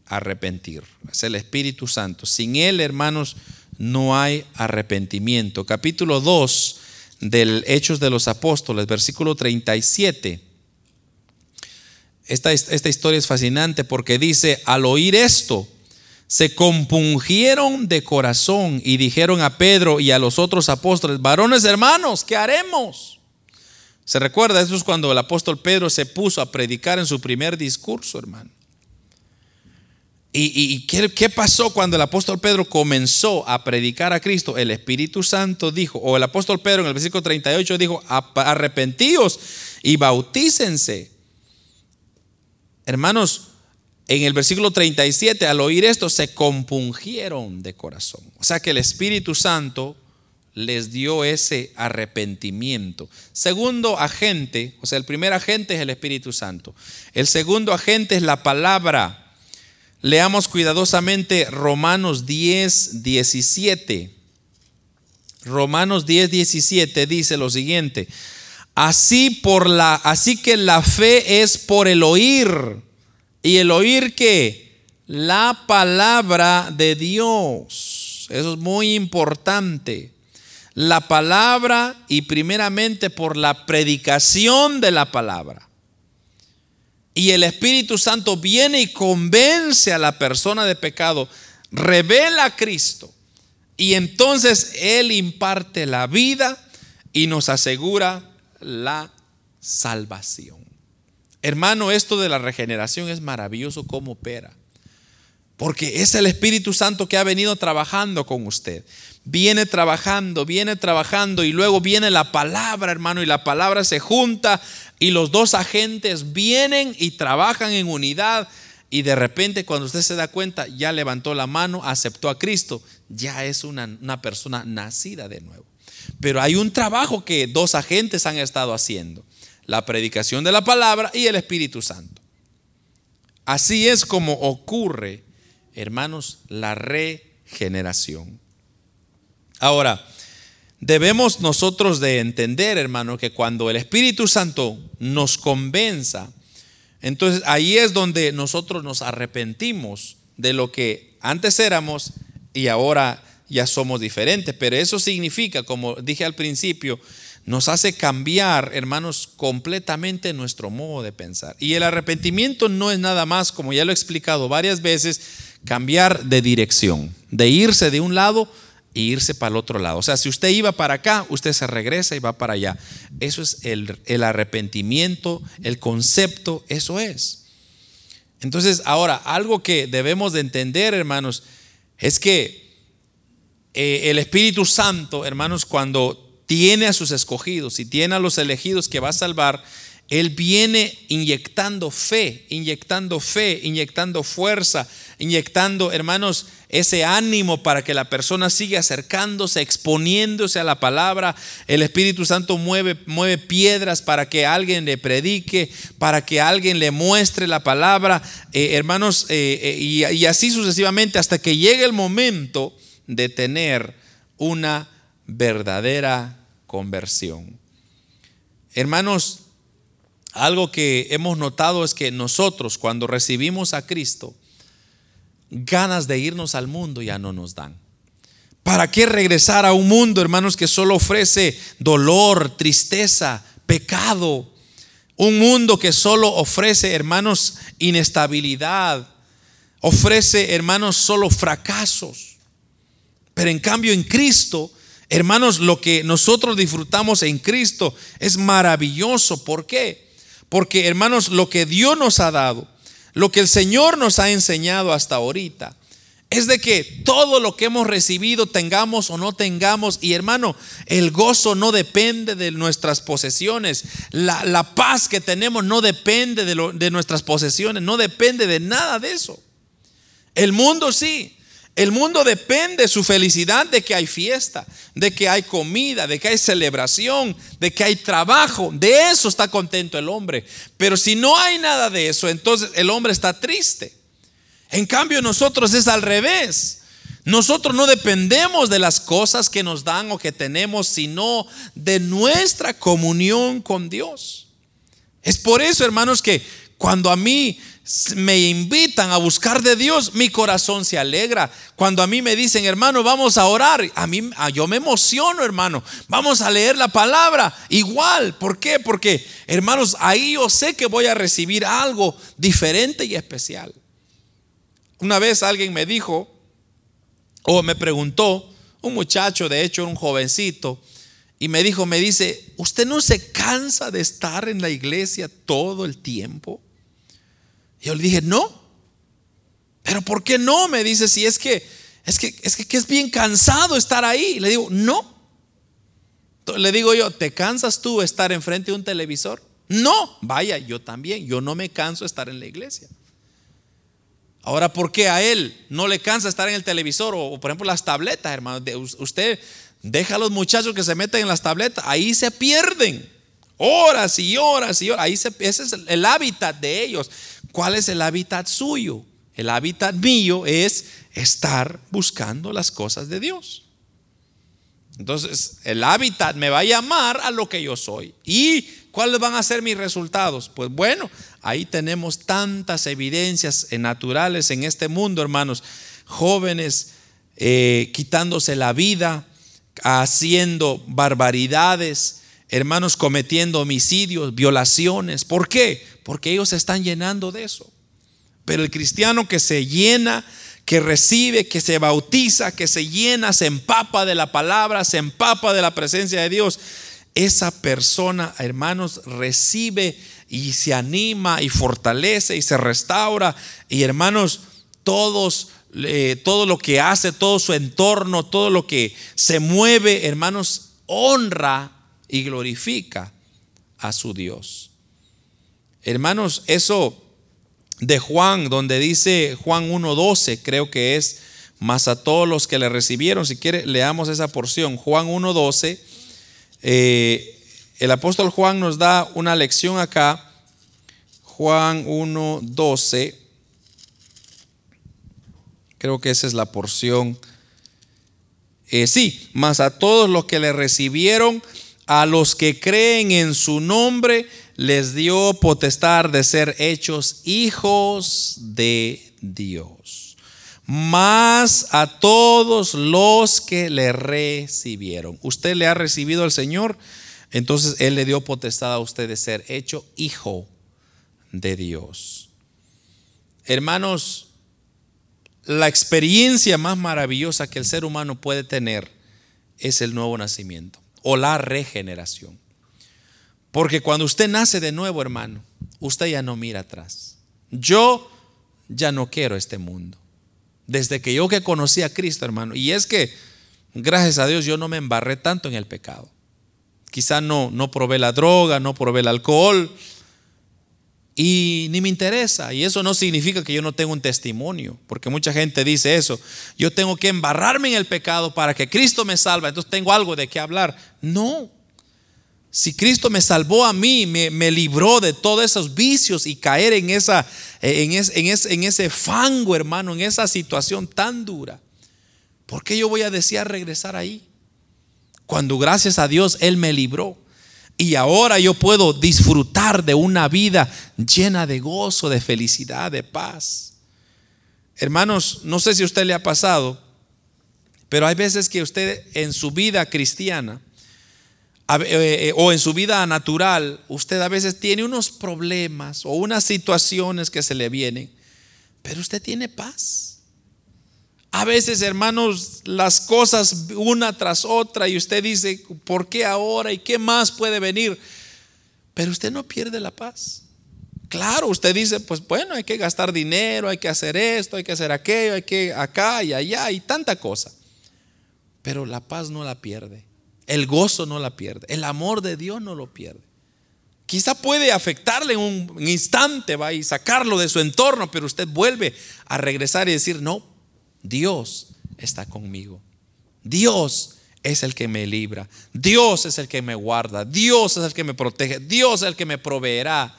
arrepentir. Es el Espíritu Santo. Sin Él, hermanos, no hay arrepentimiento. Capítulo 2 del Hechos de los Apóstoles, versículo 37. Esta, esta historia es fascinante porque dice, al oír esto, se compungieron de corazón y dijeron a Pedro y a los otros apóstoles, varones hermanos, ¿qué haremos? Se recuerda, eso es cuando el apóstol Pedro se puso a predicar en su primer discurso, hermano. ¿Y, qué, pasó cuando el apóstol Pedro comenzó a predicar a Cristo? El Espíritu Santo dijo, o el apóstol Pedro en el versículo 38 dijo, arrepentíos y bautícense. Hermanos, en el versículo 37, al oír esto, se compungieron de corazón. O sea que el Espíritu Santo les dio ese arrepentimiento. Segundo agente, o sea, el primer agente es el Espíritu Santo. El segundo agente es la palabra Leamos cuidadosamente Romanos 10, 17. Romanos 10, 17 dice lo siguiente. Así por la, así que la fe es por el oír. ¿Y el oír qué? La palabra de Dios. Eso es muy importante. La palabra y primeramente por la predicación de la palabra y el Espíritu Santo viene y convence a la persona de pecado, revela a Cristo y entonces Él imparte la vida y nos asegura la salvación. Hermano, esto de la regeneración es maravilloso como opera. Porque es el Espíritu Santo que ha venido trabajando con usted. Viene trabajando, viene trabajando y luego viene la palabra, hermano, y la palabra se junta y los dos agentes vienen y trabajan en unidad y de repente cuando usted se da cuenta ya levantó la mano, aceptó a Cristo, ya es una, una persona nacida de nuevo. Pero hay un trabajo que dos agentes han estado haciendo, la predicación de la palabra y el Espíritu Santo. Así es como ocurre, hermanos, la regeneración. Ahora, debemos nosotros de entender, hermano, que cuando el Espíritu Santo nos convenza, entonces ahí es donde nosotros nos arrepentimos de lo que antes éramos y ahora ya somos diferentes. Pero eso significa, como dije al principio, nos hace cambiar, hermanos, completamente nuestro modo de pensar. Y el arrepentimiento no es nada más, como ya lo he explicado varias veces, cambiar de dirección, de irse de un lado e irse para el otro lado. O sea, si usted iba para acá, usted se regresa y va para allá. Eso es el, arrepentimiento, el concepto, eso es. Entonces, ahora, algo que debemos de entender, hermanos, es que eh, el Espíritu Santo, hermanos, cuando tiene a sus escogidos y tiene a los elegidos que va a salvar, Él viene inyectando fe, inyectando fe, inyectando fuerza, inyectando, hermanos, ese ánimo para que la persona siga acercándose, exponiéndose a la palabra. El Espíritu Santo mueve, mueve piedras para que alguien le predique, para que alguien le muestre la palabra, eh, hermanos, eh, eh, y, y así sucesivamente hasta que llegue el momento de tener una verdadera conversión. Hermanos, algo que hemos notado es que nosotros cuando recibimos a Cristo, ganas de irnos al mundo ya no nos dan. ¿Para qué regresar a un mundo, hermanos, que solo ofrece dolor, tristeza, pecado? Un mundo que solo ofrece, hermanos, inestabilidad, ofrece, hermanos, solo fracasos. Pero en cambio en Cristo, hermanos, lo que nosotros disfrutamos en Cristo es maravilloso. ¿Por qué? Porque, hermanos, lo que Dios nos ha dado, lo que el Señor nos ha enseñado hasta ahorita es de que todo lo que hemos recibido, tengamos o no tengamos, y hermano, el gozo no depende de nuestras posesiones, la, paz que tenemos no depende de, de nuestras posesiones, no depende de nada de eso. El mundo sí, el mundo depende su felicidad de que hay fiesta, de que hay comida, de que hay celebración, de que hay trabajo. De eso está contento el hombre. Pero si no hay nada de eso, entonces el hombre está triste. En cambio nosotros es al revés. Nosotros no dependemos de las cosas que nos dan o que tenemos, sino de nuestra comunión con Dios. Es por eso, hermanos, que cuando a mí me invitan a buscar de Dios, mi corazón se alegra. Cuando a mí me dicen, hermano, vamos a orar, a mí yo me emociono, hermano. Vamos a leer la palabra igual. ¿Por qué? Porque, hermanos, ahí yo sé que voy a recibir algo diferente y especial. Una vez alguien me dijo o me preguntó, un muchacho, de hecho, un jovencito, y me dijo, me dice, ¿usted no se cansa de estar en la iglesia todo el tiempo? Yo le dije, no. Pero ¿por qué no? Me dice, si es que es que es que, es bien cansado estar ahí. Le digo, no. Le digo yo, ¿te cansas tú estar enfrente de un televisor? No, vaya, yo también, yo no me canso estar en la iglesia. Ahora, ¿por qué a él no le cansa estar en el televisor o, por ejemplo las tabletas, hermano? usted deja a los muchachos que se meten en las tabletas, ahí se pierden horas y horas y horas. Ahí ese es el hábitat de ellos. ¿Cuál es el hábitat suyo? El hábitat mío es estar buscando las cosas de Dios. Entonces, el hábitat me va a llamar a lo que yo soy. ¿Y cuáles van a ser mis resultados? Pues bueno, ahí tenemos tantas evidencias naturales en este mundo, hermanos. Jóvenes eh, quitándose la vida, haciendo barbaridades, hermanos cometiendo homicidios, violaciones. ¿Por qué? Porque ellos se están llenando de eso. Pero el cristiano que se llena, que recibe, que se bautiza, que se llena, se empapa de la palabra, se empapa de la presencia de Dios, esa persona, hermanos, recibe y se anima y fortalece y se restaura. Y hermanos, todos todo lo que hace, todo su entorno, todo lo que se mueve, hermanos, honra y glorifica a su Dios. Hermanos, eso de Juan, donde dice Juan 1.12, creo que es, más a todos los que le recibieron, si quiere, leamos esa porción. Juan 1.12, eh, el apóstol Juan nos da una lección acá, Juan 1.12, creo que esa es la porción. Eh, sí, más a todos los que le recibieron, a los que creen en su nombre, les dio potestad de ser hechos hijos de Dios. Más a todos los que le recibieron. Usted le ha recibido al Señor, entonces Él le dio potestad a usted de ser hecho hijo de Dios. Hermanos, la experiencia más maravillosa que el ser humano puede tener es el nuevo nacimiento o la regeneración. Porque cuando usted nace de nuevo, hermano, usted ya no mira atrás. Yo ya no quiero este mundo. Desde que yo que conocí a Cristo, hermano, y es que gracias a Dios yo no me embarré tanto en el pecado. Quizá no no probé la droga, no probé el alcohol y ni me interesa. Y eso no significa que yo no tengo un testimonio, porque mucha gente dice eso. Yo tengo que embarrarme en el pecado para que Cristo me salva, entonces tengo algo de qué hablar. No. Si Cristo me salvó a mí, me, libró de todos esos vicios y caer en, esa, en, en ese fango, hermano, en esa situación tan dura, ¿por qué yo voy a desear regresar ahí? Cuando gracias a Dios Él me libró. Y ahora yo puedo disfrutar de una vida llena de gozo, de felicidad, de paz. Hermanos, no sé si a usted le ha pasado, pero hay veces que usted en su vida cristiana eh, eh, o en su vida natural, usted a veces tiene unos problemas o unas situaciones que se le vienen, pero usted tiene paz. A veces, hermanos, las cosas una tras otra y usted dice, ¿por qué ahora? ¿Y qué más puede venir? Pero usted no pierde la paz. Claro, usted dice, pues bueno, hay que gastar dinero, hay que hacer esto, hay que hacer aquello, hay que acá y allá y tanta cosa. Pero la paz no la pierde. El gozo no la pierde. El amor de Dios no lo pierde. Quizá puede afectarle en un instante, va y sacarlo de su entorno, pero usted vuelve a regresar y decir, no, Dios está conmigo. Dios es el que me libra. Dios es el que me guarda. Dios es el que me protege. Dios es el que me proveerá.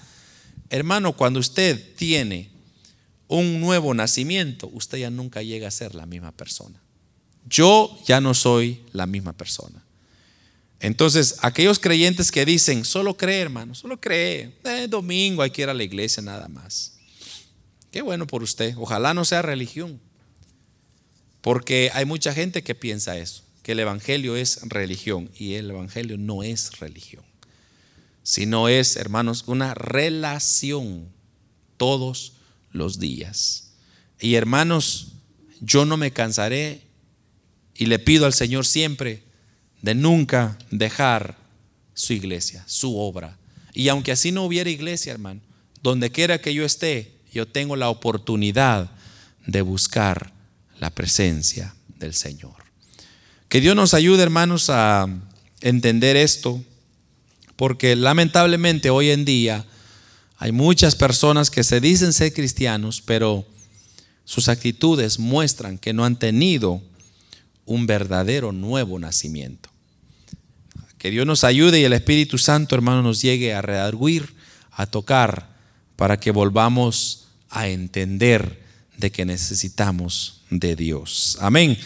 Hermano, cuando usted tiene un nuevo nacimiento, usted ya nunca llega a ser la misma persona. Yo ya no soy la misma persona. Entonces, aquellos creyentes que dicen, solo cree, hermano, solo cree, eh, domingo hay que ir a la iglesia nada más. Qué bueno por usted. Ojalá no sea religión. Porque hay mucha gente que piensa eso, que el Evangelio es religión y el Evangelio no es religión, sino es, hermanos, una relación todos los días. Y hermanos, yo no me cansaré y le pido al Señor siempre de nunca dejar su iglesia, su obra. Y aunque así no hubiera iglesia, hermano, donde quiera que yo esté, yo tengo la oportunidad de buscar la presencia del Señor. Que Dios nos ayude, hermanos, a entender esto, porque lamentablemente hoy en día hay muchas personas que se dicen ser cristianos, pero sus actitudes muestran que no han tenido un verdadero nuevo nacimiento. Que Dios nos ayude y el Espíritu Santo, hermano, nos llegue a redarguir, a tocar, para que volvamos a entender de que necesitamos de Dios. Amén.